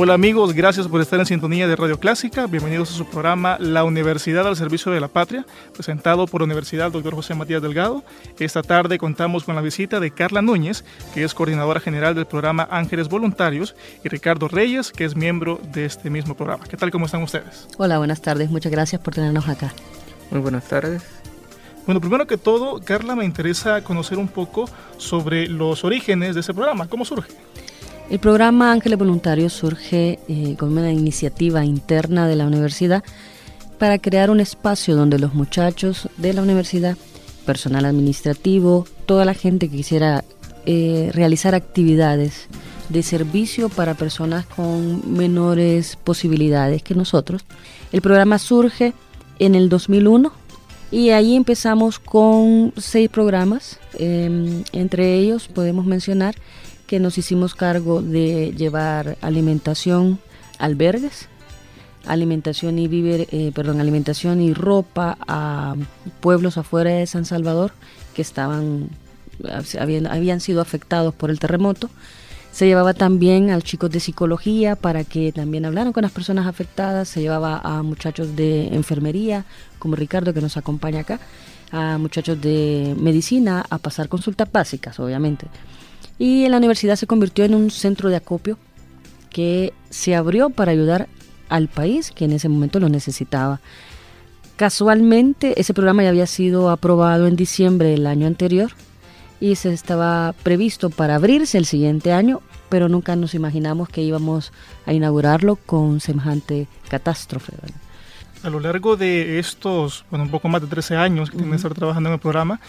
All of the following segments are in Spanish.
Hola amigos, gracias por estar en sintonía de Radio Clásica. Bienvenidos a su programa La Universidad al Servicio de la Patria, presentado por la Universidad Dr. José Matías Delgado. Esta tarde contamos con la visita de Carla Núñez, que es coordinadora general del programa Ángeles Voluntarios, y Ricardo Reyes, que es miembro de este mismo programa. ¿Qué tal? ¿Cómo están ustedes? Hola, buenas tardes. Muchas gracias por tenernos acá. Muy buenas tardes. Bueno, primero que todo, Carla, me interesa conocer un poco sobre los orígenes de ese programa. ¿Cómo surge? El programa Ángeles Voluntarios surge eh, como una iniciativa interna de la universidad para crear un espacio donde los muchachos de la universidad, personal administrativo, toda la gente que quisiera eh, realizar actividades de servicio para personas con menores posibilidades que nosotros. El programa surge en el 2001 y ahí empezamos con seis programas. Em, entre ellos podemos mencionar que nos hicimos cargo de llevar alimentación, albergues, alimentación y víver, eh, perdón, alimentación y ropa a pueblos afuera de San Salvador que estaban habían, habían sido afectados por el terremoto. Se llevaba también a chicos de psicología para que también hablaran con las personas afectadas. Se llevaba a muchachos de enfermería, como Ricardo que nos acompaña acá, a muchachos de medicina a pasar consultas básicas, obviamente. Y en la universidad se convirtió en un centro de acopio que se abrió para ayudar al país que en ese momento lo necesitaba. Casualmente ese programa ya había sido aprobado en diciembre del año anterior y se estaba previsto para abrirse el siguiente año, pero nunca nos imaginamos que íbamos a inaugurarlo con semejante catástrofe. A lo largo de estos, bueno, un poco más de 13 años que tienen que estar trabajando en el programa,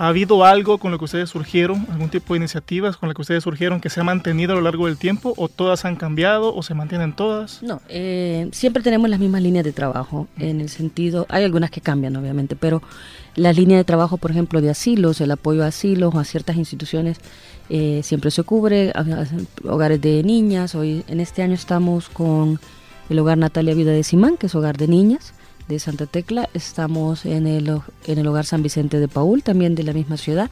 ¿Ha habido algo con lo que ustedes surgieron, algún tipo de iniciativas con lo que ustedes surgieron que se ha mantenido a lo largo del tiempo o todas han cambiado o se mantienen todas? No, eh, siempre tenemos las mismas líneas de trabajo en el sentido, hay algunas que cambian obviamente, pero la línea de trabajo, por ejemplo, de asilos, el apoyo a asilos o a ciertas instituciones eh, siempre se cubre, hogares de niñas, hoy en este año estamos con el hogar Natalia Vida de Simán, que es hogar de niñas de Santa Tecla, estamos en el, en el Hogar San Vicente de Paul, también de la misma ciudad.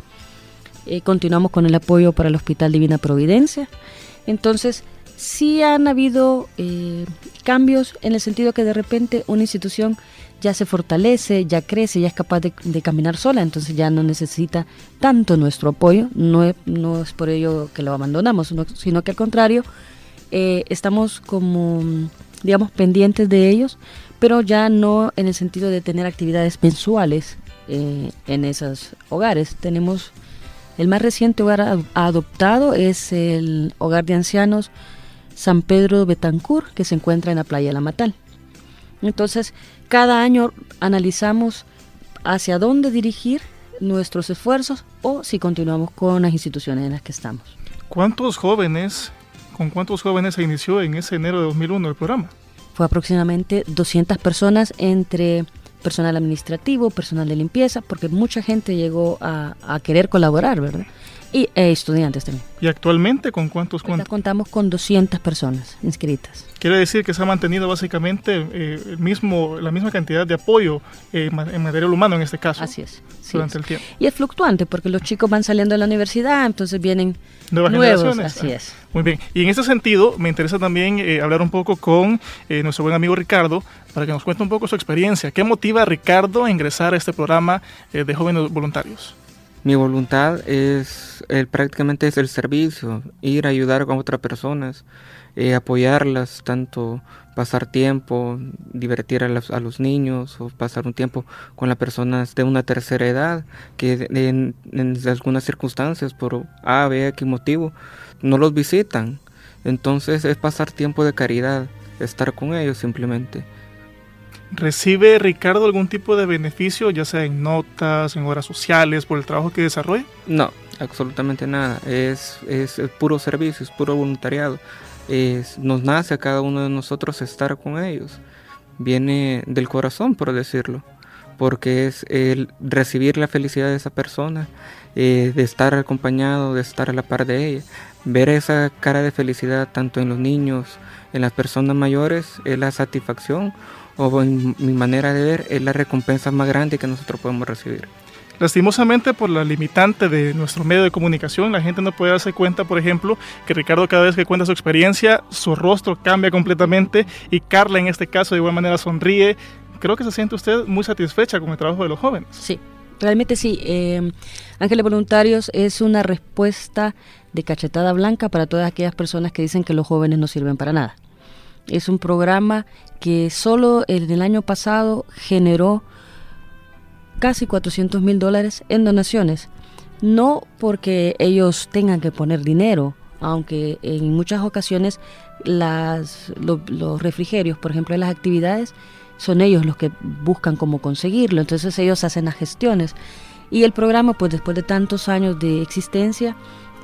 Eh, continuamos con el apoyo para el Hospital Divina Providencia. Entonces, sí han habido eh, cambios en el sentido que de repente una institución ya se fortalece, ya crece, ya es capaz de, caminar sola, entonces ya no necesita tanto nuestro apoyo, no es, no es por ello que lo abandonamos, sino que al contrario, eh, estamos como, digamos, pendientes de ellos pero ya no en el sentido de tener actividades mensuales eh, en esos hogares. Tenemos el más reciente hogar adoptado es el hogar de ancianos San Pedro Betancur, que se encuentra en la playa La Matal. Entonces, cada año analizamos hacia dónde dirigir nuestros esfuerzos o si continuamos con las instituciones en las que estamos. ¿Cuántos jóvenes, con cuántos jóvenes se inició en ese enero de 2001 el programa? fue aproximadamente 200 personas entre personal administrativo, personal de limpieza, porque mucha gente llegó a, querer colaborar, ¿verdad? Y e estudiantes también. ¿Y actualmente con cuántos cuentan? Contamos con 200 personas inscritas. Quiere decir que se ha mantenido básicamente eh, el mismo, la misma cantidad de apoyo eh, en material humano en este caso. Así es. durante el tiempo. Y es fluctuante porque los chicos van saliendo de la universidad, entonces vienen nuevas nuevos, generaciones. Así es. Muy bien. Y en este sentido me interesa también eh, hablar un poco con nuestro buen amigo Ricardo para que nos cuente un poco su experiencia. ¿Qué motiva a Ricardo a ingresar a este programa de jóvenes voluntarios? Mi voluntad es el, prácticamente es el servicio, ir a ayudar a otras personas, eh, apoyarlas, tanto pasar tiempo, divertir a, los niños o pasar un tiempo con las personas de una tercera edad que en, algunas circunstancias, por A, B, X motivo, no los visitan. Entonces es pasar tiempo de caridad, estar con ellos simplemente. ¿Recibe Ricardo algún tipo de beneficio, ya sea en notas, en horas sociales, por el trabajo que desarrolla? No, absolutamente nada. Es, es, puro servicio, es puro voluntariado. Es, nos nace a cada uno de nosotros estar con ellos. Viene del corazón, por decirlo. Porque es el recibir la felicidad de esa persona, eh, de estar acompañado, de estar a la par de ella. Ver esa cara de felicidad tanto en los niños, en las personas mayores, es la satisfacción o en mi manera de ver, es la recompensa más grande que nosotros podemos recibir. Lastimosamente por la limitante de nuestro medio de comunicación, la gente no puede darse cuenta, por ejemplo, que Ricardo cada vez que cuenta su experiencia, su rostro cambia completamente y Carla en este caso de igual manera sonríe. Creo que se siente usted muy satisfecha con el trabajo de los jóvenes. Sí, realmente sí. Eh, Ángeles Voluntarios es una respuesta de cachetada blanca para todas aquellas personas que dicen que los jóvenes no sirven para nada. Es un programa que solo en el año pasado generó casi 400 mil dólares en donaciones. No porque ellos tengan que poner dinero, aunque en muchas ocasiones las, los refrigerios, por ejemplo, de las actividades, son ellos los que buscan cómo conseguirlo. Entonces ellos hacen las gestiones. Y el programa, pues después de tantos años de existencia,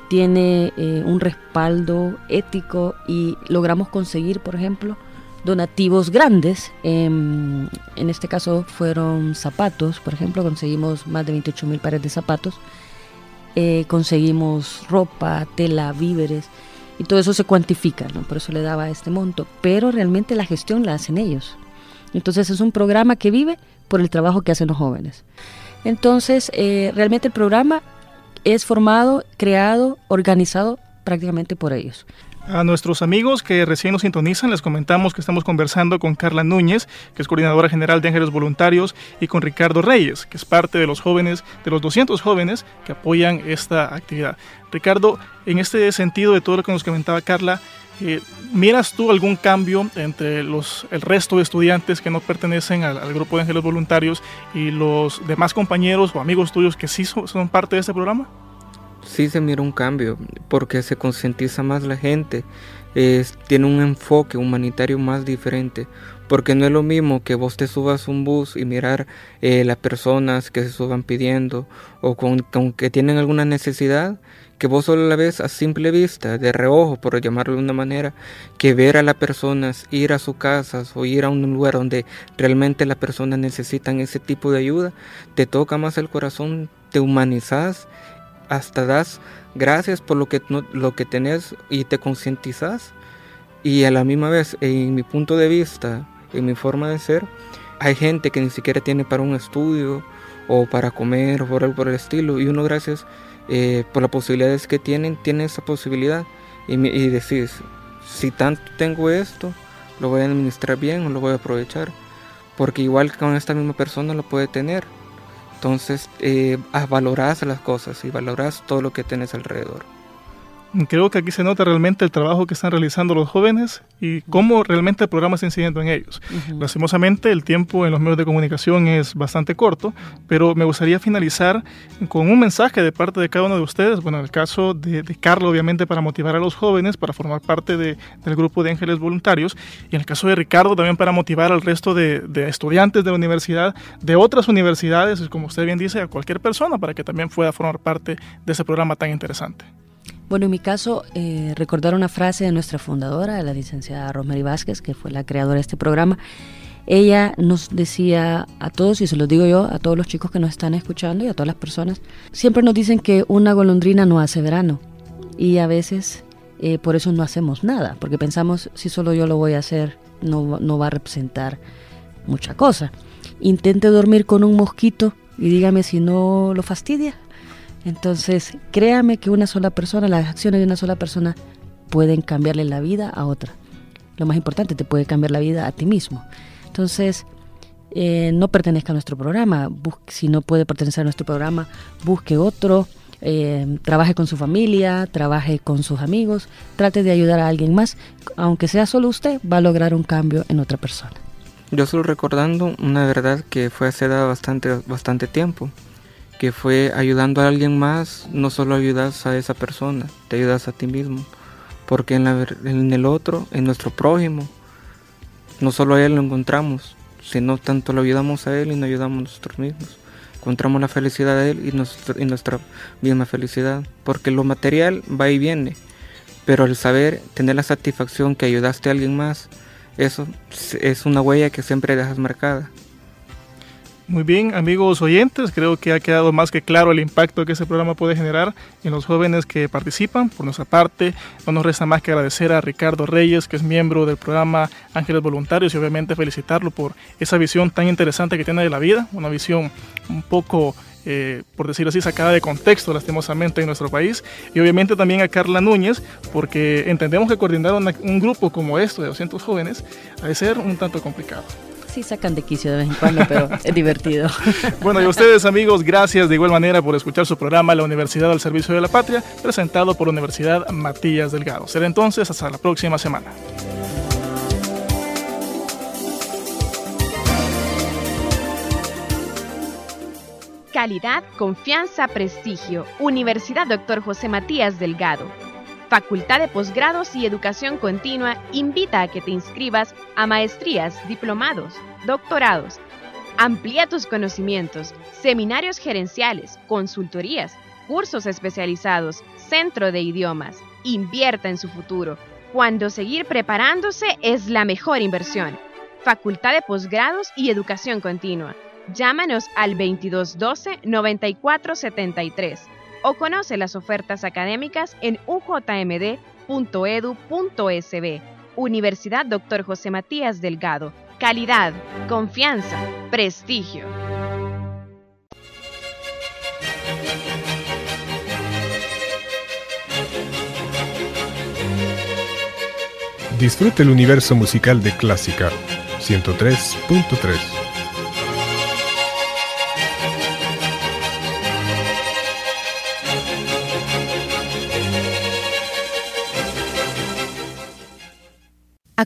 tiene eh, un respaldo ético y logramos conseguir, por ejemplo, donativos grandes. en este caso fueron zapatos, por ejemplo, conseguimos más de 28 mil pares de zapatos. Eh, conseguimos ropa, tela, víveres y todo eso se cuantifica, ¿no? por eso le daba este monto. Pero realmente la gestión la hacen ellos. Entonces es un programa que vive por el trabajo que hacen los jóvenes. Entonces, eh, realmente el programa es formado, creado, organizado prácticamente por ellos. A nuestros amigos que recién nos sintonizan, les comentamos que estamos conversando con Carla Núñez, que es coordinadora general de Ángeles Voluntarios, y con Ricardo Reyes, que es parte de los jóvenes, de los 200 jóvenes que apoyan esta actividad. Ricardo, en este sentido de todo lo que nos comentaba Carla, eh, ¿miras tú algún cambio entre los, el resto de estudiantes que no pertenecen al, grupo de Ángeles Voluntarios y los demás compañeros o amigos tuyos que sí son parte de este programa? Sí se mira un cambio porque se concientiza más la gente, tiene un enfoque humanitario más diferente. Porque no es lo mismo que vos te subas un bus y mirar eh, las personas que se suban pidiendo o con, que tienen alguna necesidad, que vos solo la ves a simple vista, de reojo, por llamarlo de una manera, que ver a las personas, ir a sus casas o ir a un lugar donde realmente las personas necesitan ese tipo de ayuda, te toca más el corazón, te humanizas hasta das gracias por lo que, lo que tenés y te concientizas. Y a la misma vez, en mi punto de vista, en mi forma de ser, hay gente que ni siquiera tiene para un estudio o para comer o por, por el estilo. Y uno, gracias eh, por las posibilidades que tienen, tiene esa posibilidad. Y, y decís, si tanto tengo esto, lo voy a administrar bien o lo voy a aprovechar. Porque igual con esta misma persona lo puede tener. Entonces, eh, valorás las cosas y valorás todo lo que tienes alrededor. Creo que aquí se nota realmente el trabajo que están realizando los jóvenes y cómo realmente el programa está incidiendo en ellos. Lastimosamente, el tiempo en los medios de comunicación es bastante corto, pero me gustaría finalizar con un mensaje de parte de cada uno de ustedes. Bueno, en el caso de, de Carlos, obviamente, para motivar a los jóvenes, para formar parte de, del grupo de ángeles voluntarios, y en el caso de Ricardo, también para motivar al resto de, de estudiantes de la universidad, de otras universidades, como usted bien dice, a cualquier persona, para que también pueda formar parte de ese programa tan interesante. Bueno, en mi caso, eh, recordar una frase de nuestra fundadora, la licenciada Rosemary Vázquez, que fue la creadora de este programa. ella nos decía a todos, y se lo digo yo, a todos los chicos que nos están escuchando y a todas las personas, siempre nos dicen que una golondrina no hace verano. Y a veces eh, por eso no hacemos nada, porque pensamos, si solo yo lo voy a hacer, no, no va a representar mucha cosa. Intente dormir con un mosquito y dígame si no lo fastidia. Entonces, créame que una sola persona, las acciones de una sola persona pueden cambiarle la vida a otra. Lo más importante, te puede cambiar la vida a ti mismo. Entonces, eh, no pertenezca a nuestro programa. si no puede pertenecer a nuestro programa, busque otro. Eh, trabaje con su familia, trabaje con sus amigos, trate de ayudar a alguien más, aunque sea solo usted, va a lograr un cambio en otra persona. Yo solo recordando una verdad que fue hace bastante, bastante tiempo, que fue ayudando a alguien más, no solo ayudas a esa persona, te ayudas a ti mismo, porque en, en el otro, en nuestro prójimo, no solo a él lo encontramos, sino tanto lo ayudamos a él y nos ayudamos nosotros mismos. Encontramos la felicidad de él y, y nuestra misma felicidad, porque lo material va y viene, pero el saber, tener la satisfacción que ayudaste a alguien más, eso es una huella que siempre dejas marcada. Muy bien, amigos oyentes, creo que ha quedado más que claro el impacto que ese programa puede generar en los jóvenes que participan. Por nuestra parte, no nos resta más que agradecer a Ricardo Reyes, que es miembro del programa Ángeles Voluntarios, y obviamente felicitarlo por esa visión tan interesante que tiene de la vida, una visión un poco eh, por decirlo así, sacada de contexto lastimosamente en nuestro país. Y obviamente también a Carla Núñez, porque entendemos que coordinar un grupo como esto de 200 jóvenes ha de ser un tanto complicado. Sí, sacan de quicio de vez en cuando, pero es divertido. Bueno, y a ustedes amigos, gracias de igual manera por escuchar su programa La Universidad al Servicio de la Patria, presentado por la Universidad Matías Delgado. Será entonces hasta la próxima semana. Calidad, confianza, prestigio. Universidad Dr. José Matías Delgado. Facultad de Posgrados y Educación Continua invita a que te inscribas a maestrías, diplomados, doctorados. Amplía tus conocimientos, seminarios gerenciales, consultorías, cursos especializados, centro de idiomas. Invierta en su futuro, cuando seguir preparándose es la mejor inversión. Facultad de Posgrados y Educación Continua. Llámanos al 2212-9473 o conoce las ofertas académicas en ujmd.edu.sb. Universidad Dr. José Matías Delgado. Calidad, confianza, prestigio. Disfrute el universo musical de Clásica 103.3.